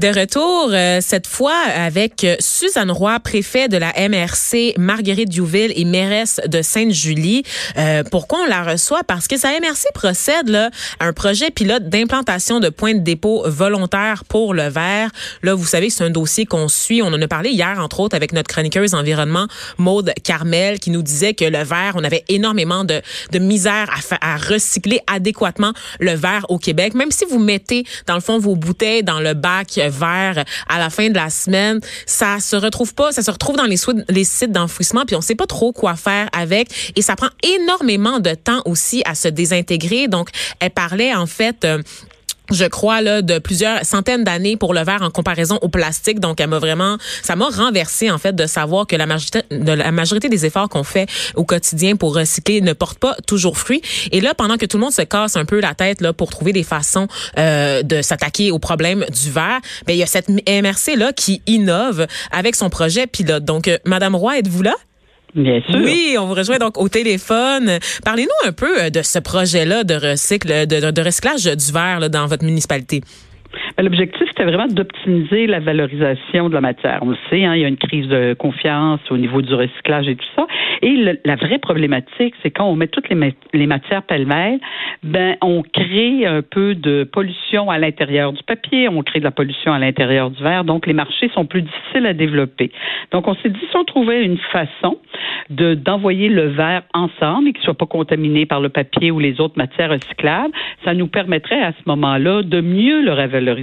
De retour, euh, cette fois avec Suzanne Roy, préfet de la MRC, Marguerite Diouville et mairesse de Sainte-Julie. Euh, pourquoi on la reçoit? Parce que sa MRC procède là, à un projet pilote d'implantation de points de dépôt volontaires pour le verre. Là, vous savez, c'est un dossier qu'on suit. On en a parlé hier, entre autres, avec notre chroniqueuse environnement, Maude Carmel, qui nous disait que le verre, on avait énormément de, de misère à, à recycler adéquatement le verre au Québec. Même si vous mettez, dans le fond, vos bouteilles dans le bac à la fin de la semaine, ça se retrouve pas, ça se retrouve dans les, les sites d'enfouissement, puis on sait pas trop quoi faire avec, et ça prend énormément de temps aussi à se désintégrer. Donc, elle parlait en fait euh, je crois là de plusieurs centaines d'années pour le verre en comparaison au plastique. Donc elle m'a vraiment ça m'a renversé en fait de savoir que la majorité des efforts qu'on fait au quotidien pour recycler ne portent pas toujours fruit. Et là pendant que tout le monde se casse un peu la tête là pour trouver des façons euh, de s'attaquer au problème du verre ben il y a cette MRC là qui innove avec son projet pilote. Donc euh, madame Roy êtes-vous là? Oui, on vous rejoint donc au téléphone. Parlez-nous un peu euh, de ce projet-là de recycle, de, de recyclage du verre dans votre municipalité. Ben, l'objectif, c'était vraiment d'optimiser la valorisation de la matière. On le sait, hein, il y a une crise de confiance au niveau du recyclage et tout ça. Et la vraie problématique, c'est quand on met toutes les, matières pêle-mêle, ben, on crée un peu de pollution à l'intérieur du papier, on crée de la pollution à l'intérieur du verre, donc les marchés sont plus difficiles à développer. Donc, on s'est dit, si on trouvait une façon de d'envoyer le verre ensemble et qu'il soit pas contaminé par le papier ou les autres matières recyclables, ça nous permettrait à ce moment-là de mieux le revaloriser.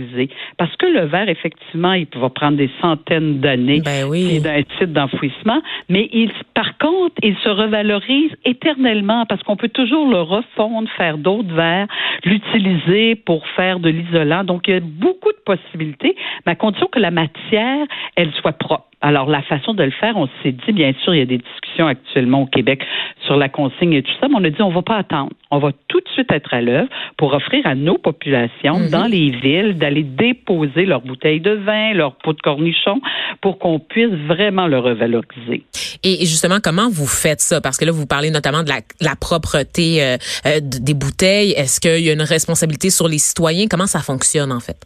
Parce que le verre, effectivement, il va prendre des centaines d'années ben oui. d'un titre d'enfouissement, mais il, par contre, il se revalorise éternellement parce qu'on peut toujours le refondre, faire d'autres verres, l'utiliser pour faire de l'isolant. Donc, il y a beaucoup de possibilités, mais à condition que la matière, elle soit propre. Alors, la façon de le faire, on s'est dit, bien sûr, il y a des discussions actuellement au Québec sur la consigne et tout ça, mais on a dit, on va pas attendre. On va tout de suite être à l'œuvre pour offrir à nos populations Mhm. dans les villes d'aller déposer leurs bouteilles de vin, leurs pots de cornichons pour qu'on puisse vraiment le revaloriser. Et justement, comment vous faites ça? Parce que là, vous parlez notamment de la, la propreté euh, euh, des bouteilles. Est-ce qu'il y a une responsabilité sur les citoyens? Comment ça fonctionne, en fait?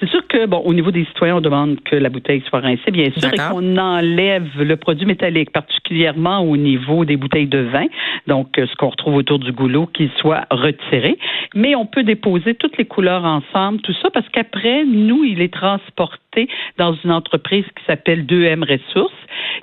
C'est sûr que, bon, au niveau des citoyens, on demande que la bouteille soit rincée, bien sûr, et qu'on enlève le produit métallique, particulièrement au niveau des bouteilles de vin, donc euh, ce qu'on retrouve autour du goulot, qu'il soit retiré. Mais on peut déposer toutes les couleurs ensemble, tout ça, parce qu'après, nous, il est transporté dans une entreprise qui s'appelle 2M Ressources,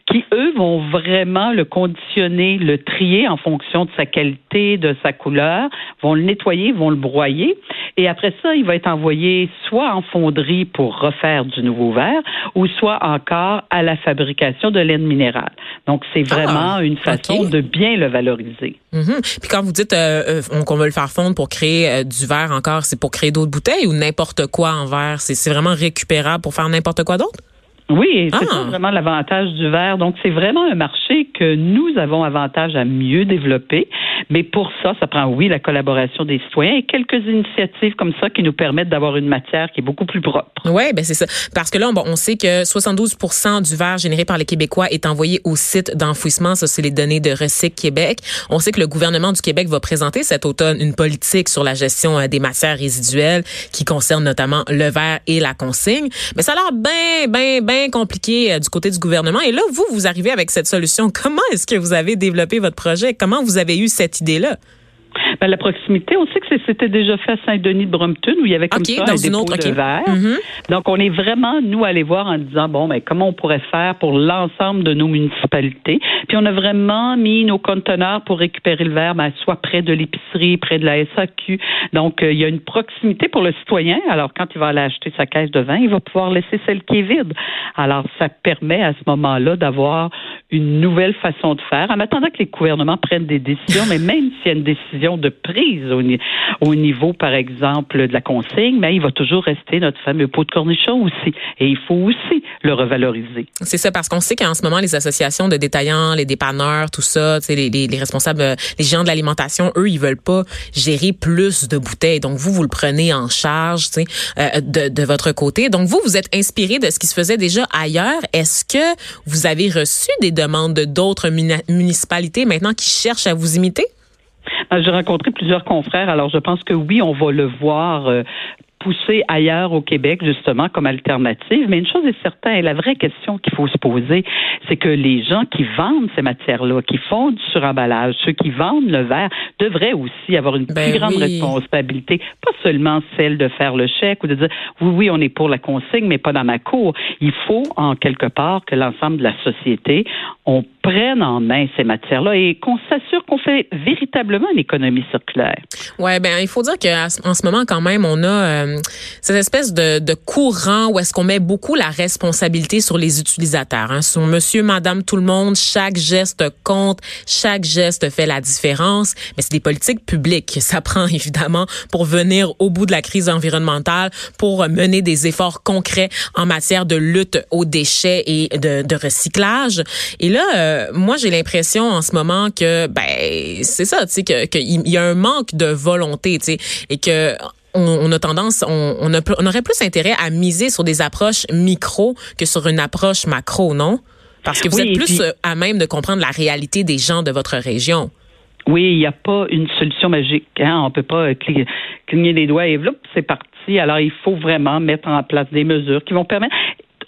qui, eux, vont vraiment le conditionner, le trier en fonction de sa qualité, de sa couleur, vont le nettoyer, vont le broyer, et après ça, il va être envoyé soit en fonderie pour refaire du nouveau verre, ou soit encore à la fabrication de laine minérale. Donc, c'est vraiment Ah, une façon de bien le valoriser. Mhm. Puis quand vous dites euh, euh, on- qu'on veut le faire fondre pour créer euh, du verre encore, c'est pour créer d'autres bouteilles ou n'importe quoi en verre? C'est vraiment récupérable pour faire n'importe quoi d'autre? Oui, c'est Ah. vraiment l'avantage du verre. Donc, c'est vraiment un marché que nous avons avantage à mieux développer. Mais pour ça, ça prend, oui, la collaboration des citoyens et quelques initiatives comme ça qui nous permettent d'avoir une matière qui est beaucoup plus propre. Oui, ben c'est ça. Parce que là, bon, on sait que 72 du verre généré par les Québécois est envoyé au site d'enfouissement. Ça, c'est les données de Recyc Québec. On sait que le gouvernement du Québec va présenter cet automne une politique sur la gestion euh, des matières résiduelles qui concerne notamment le verre et la consigne. Mais ça a l'air bien, bien, bien compliqué euh, du côté du gouvernement. Et là, vous, vous arrivez avec cette solution. Comment est-ce que vous avez développé votre projet? Comment vous avez eu cette idée-là? Ben, la proximité, on sait que c'était déjà fait à Saint-Denis de Brompton où il y avait comme ça un dépôt autre, de verre. Mhm. Donc, on est vraiment, nous, allés voir en disant, bon, ben, comment on pourrait faire pour l'ensemble de nos municipalités. Puis, on a vraiment mis nos conteneurs pour récupérer le verre, ben, soit près de l'épicerie, près de la SAQ. Donc, euh, il y a une proximité pour le citoyen. Alors, quand il va aller acheter sa caisse de vin, il va pouvoir laisser celle qui est vide. Alors, ça permet à ce moment-là d'avoir une nouvelle façon de faire, en attendant que les gouvernements prennent des décisions, mais même s'il y a une décision de prise au, au niveau, par exemple, de la consigne, mais il va toujours rester notre fameux pot de cornichon aussi. Et il faut aussi le revaloriser. C'est ça, parce qu'on sait qu'en ce moment, les associations de détaillants, les dépanneurs, tout ça, les, les, les responsables, les géants de l'alimentation, eux, ils veulent pas gérer plus de bouteilles. Donc, vous, vous le prenez en charge euh, de, de votre côté. Donc, vous, vous êtes inspiré de ce qui se faisait déjà ailleurs. Est-ce que vous avez reçu des demandes d'autres municipalités maintenant qui cherchent à vous imiter? Euh, j'ai rencontré plusieurs confrères, alors je pense que oui, on va le voir euh, pousser ailleurs au Québec, justement, comme alternative. Mais une chose est certaine, la vraie question qu'il faut se poser, c'est que les gens qui vendent ces matières-là, qui font du suremballage, ceux qui vendent le verre, devraient aussi avoir une ben plus grande responsabilité, pas seulement celle de faire le chèque ou de dire oui, oui, on est pour la consigne, mais pas dans ma cour. Il faut, en quelque part, que l'ensemble de la société, on prenne en main ces matières-là et qu'on s'assure qu'on fait véritablement une économie circulaire. Ouais, ben il faut dire qu'en ce moment quand même on a euh, cette espèce de, de courant où est-ce qu'on met beaucoup la responsabilité sur les utilisateurs, hein, sur Monsieur, Madame, tout le monde. Chaque geste compte, chaque geste fait la différence. Mais c'est des politiques publiques. Ça prend évidemment pour venir au bout de la crise environnementale, pour mener des efforts concrets en matière de lutte aux déchets et de, de recyclage. Et là. Euh, euh, moi, j'ai l'impression en ce moment que, ben, c'est ça, tu sais, qu'il y a un manque de volonté, tu sais, et que on, a tendance, on, on, aurait plus intérêt à miser sur des approches micro que sur une approche macro, non? Parce que vous êtes plus à même de comprendre la réalité des gens de votre région. Oui, il n'y a pas une solution magique. Hein? On peut pas cligner des doigts et c'est parti. Alors, il faut vraiment mettre en place des mesures qui vont permettre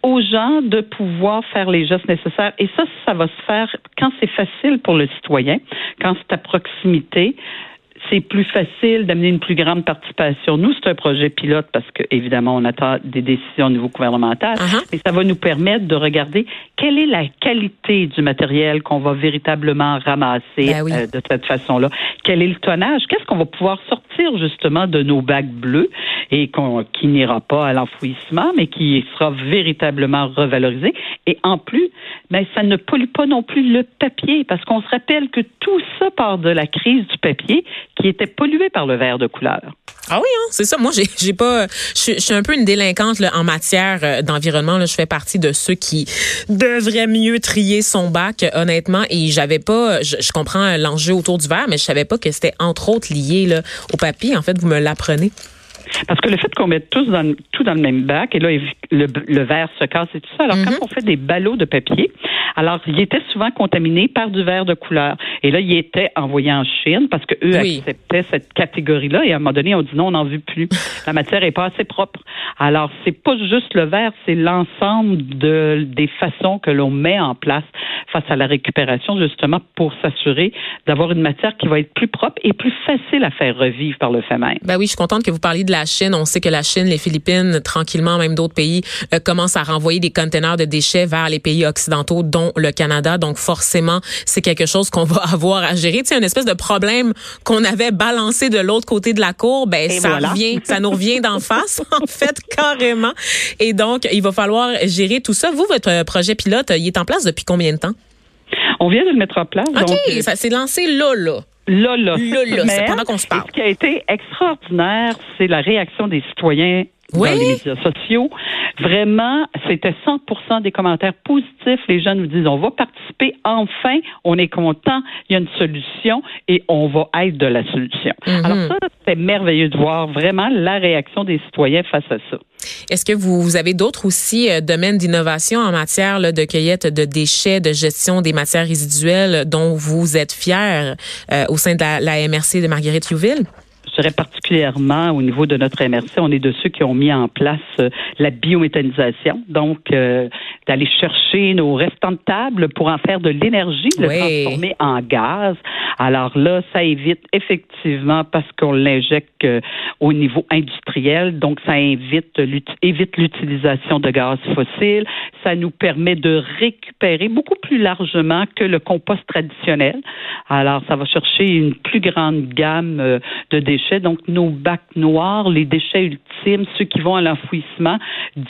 aux gens de pouvoir faire les gestes nécessaires. Et ça, ça va se faire quand c'est facile pour le citoyen, quand c'est à proximité c'est plus facile d'amener une plus grande participation. Nous, c'est un projet pilote parce que, évidemment, on attend des décisions au niveau gouvernemental, uh-huh. mais ça va nous permettre de regarder quelle est la qualité du matériel qu'on va véritablement ramasser ben euh, de cette façon-là. Quel est le tonnage? Qu'est-ce qu'on va pouvoir sortir justement de nos bacs bleus? Et qui n'ira pas à l'enfouissement, mais qui sera véritablement revalorisé. Et en plus, ben, ça ne pollue pas non plus le papier parce qu'on se rappelle que tout ça part de la crise du papier qui était pollué par le verre de couleur. Ah oui, hein, c'est ça. Moi, j'ai, pas, je, suis un peu une délinquante là, en matière euh, d'environnement. Je fais partie de ceux qui devraient mieux trier son bac, honnêtement. Et j'avais pas, je, je comprends l'enjeu autour du verre, mais je savais pas que c'était entre autres lié là, au papier. En fait, vous me l'apprenez. Parce que le fait qu'on mette tous dans, tout dans le même bac, et là, le, le verre se casse et tout ça. Alors, quand mm-hmm. on fait des ballots de papier, alors, il était souvent contaminé par du verre de couleur. Et là, il était envoyé en Chine parce que eux acceptaient cette catégorie-là. Et à un moment donné, on dit non, on n'en veut plus. La matière est pas assez propre. Alors, c'est pas juste le verre, c'est l'ensemble de, des façons que l'on met en place face à la récupération, justement, pour s'assurer d'avoir une matière qui va être plus propre et plus facile à faire revivre par le fait même. Ben oui, je suis contente que vous parliez de la Chine. On sait que la Chine, les Philippines, tranquillement, même d'autres pays, euh, commencent à renvoyer des conteneurs de déchets vers les pays occidentaux, dont le Canada. Donc, forcément, c'est quelque chose qu'on va avoir à gérer. Sais, une espèce de problème qu'on avait balancé de l'autre côté de la cour, ben, ça revient, ça nous revient d'en face, en fait, carrément. Et donc, il va falloir gérer tout ça. Vous, votre projet pilote, il est en place depuis combien de temps? On vient de le mettre en place. OK, euh, ça s'est lancé là, là. Là, là. Là, là, c'est pendant qu'on se parle. Ce qui a été extraordinaire, c'est la réaction des citoyens oui. dans les médias sociaux. Vraiment, c'était 100 des commentaires positifs. Les gens nous disent, on va participer. Enfin, on est content. Il y a une solution et on va être de la solution. Mhm. Alors ça, c'est merveilleux de voir vraiment la réaction des citoyens face à ça. Est-ce que vous, avez d'autres aussi euh, domaines d'innovation en matière de cueillette de déchets, de gestion des matières résiduelles dont vous êtes fiers euh, au sein de la, la MRC de Marguerite Youville? Je dirais particulièrement au niveau de notre MRC, on est de ceux qui ont mis en place euh, la biométhanisation, donc euh, d'aller chercher nos restants de table pour en faire de l'énergie, de le transformer en gaz. Alors là, ça évite effectivement parce qu'on l'injecte euh, au niveau industriel, donc ça évite évite l'utilisation de gaz fossiles. Ça nous permet de récupérer beaucoup plus largement que le compost traditionnel. Alors ça va chercher une plus grande gamme de déchets déchets, donc nos bacs noirs, les déchets ultimes, ceux qui vont à l'enfouissement,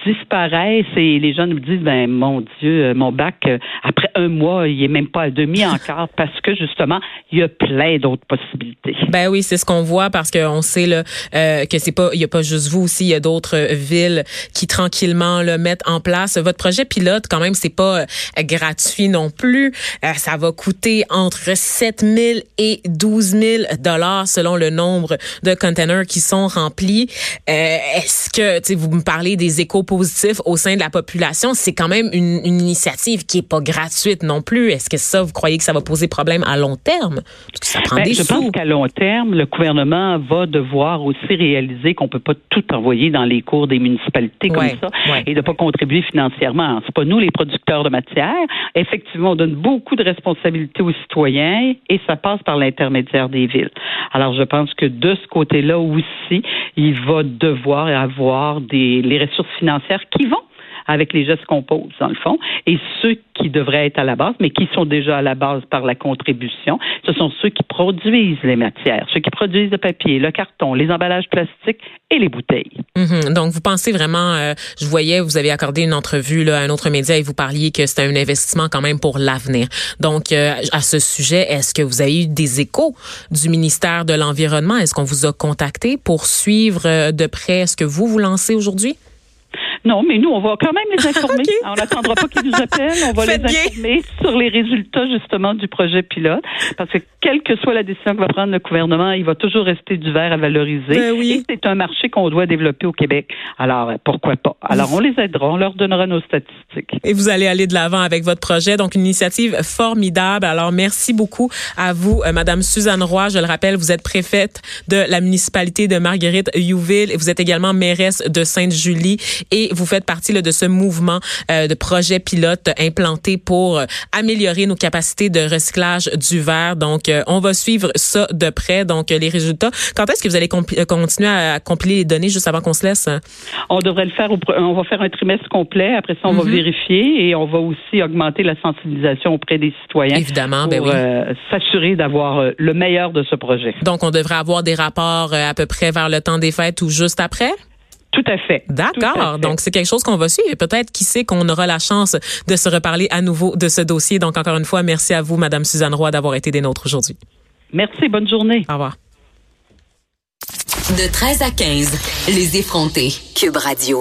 disparaissent et les gens nous disent, ben mon Dieu, mon bac, après un mois, il est même pas à demi encore parce que justement, il y a plein d'autres possibilités. Ben oui, c'est ce qu'on voit parce qu'on sait là, euh, que c'est pas, il y a pas juste vous aussi, il y a d'autres villes qui tranquillement le mettent en place. Votre projet pilote, quand même, c'est pas euh, gratuit non plus. Euh, ça va coûter entre 7 000 et 12 000 dollars selon le nombre de containers qui sont remplis. Est-ce que, tu vous me parlez des échos positifs au sein de la population, c'est quand même une, une initiative qui est pas gratuite non plus. Est-ce que ça, vous croyez que ça va poser problème à long terme? Parce que ça prend ben, des je sous. pense qu'à long terme, le gouvernement va devoir aussi réaliser qu'on peut pas tout envoyer dans les cours des municipalités comme ça et de pas contribuer financièrement. C'est pas nous les producteurs de matière. Effectivement, on donne beaucoup de responsabilités aux citoyens et ça passe par l'intermédiaire des villes. Alors, je pense que de ce côté-là aussi, il va devoir avoir des les ressources financières qui vont avec les gestes qu'on pose, dans le fond. Et ceux qui devraient être à la base, mais qui sont déjà à la base par la contribution, ce sont ceux qui produisent les matières, ceux qui produisent le papier, le carton, les emballages plastiques et les bouteilles. Mhm. Donc, vous pensez vraiment, euh, je voyais, vous avez accordé une entrevue là, à un autre média et vous parliez que c'était un investissement quand même pour l'avenir. Donc, euh, à ce sujet, est-ce que vous avez eu des échos du ministère de l'Environnement? Est-ce qu'on vous a contacté pour suivre euh, de près ce que vous vous lancez aujourd'hui? Non, mais nous, on va quand même les informer. On n'attendra pas qu'ils nous appellent. On va les informer sur les résultats, justement, du projet pilote. Parce que quelle que soit la décision que va prendre le gouvernement, il va toujours rester du verre à valoriser. Ben oui. Et c'est un marché qu'on doit développer au Québec. Alors, pourquoi pas? Alors, on les aidera. On leur donnera nos statistiques. Et vous allez aller de l'avant avec votre projet. Donc, une initiative formidable. Alors, merci beaucoup à vous, euh, Madame Suzanne Roy. Je le rappelle, vous êtes préfète de la municipalité de Marguerite-Youville. Vous êtes également mairesse de Sainte-Julie. Et vous faites partie là, de ce mouvement euh, de projet pilote implanté pour euh, améliorer nos capacités de recyclage du verre. Donc, euh, on va suivre ça de près. Donc, les résultats. Quand est-ce que vous allez continuer à compiler les données juste avant qu'on se laisse? On devrait le faire. Au, on va faire un trimestre complet. Après ça, on va Mhm. vérifier et on va aussi augmenter la sensibilisation auprès des citoyens. Évidemment, ben pour oui. euh, s'assurer d'avoir le meilleur de ce projet. Donc, on devrait avoir des rapports à peu près vers le temps des fêtes ou juste après? Tout à fait. D'accord. Donc, c'est quelque chose qu'on va suivre. Et peut-être, qui sait, qu'on aura la chance de se reparler à nouveau de ce dossier. Donc, encore une fois, merci à vous, Madame Suzanne Roy, d'avoir été des nôtres aujourd'hui. Merci. Bonne journée. Au revoir. De 13 à 15, les effrontés. Cube Radio.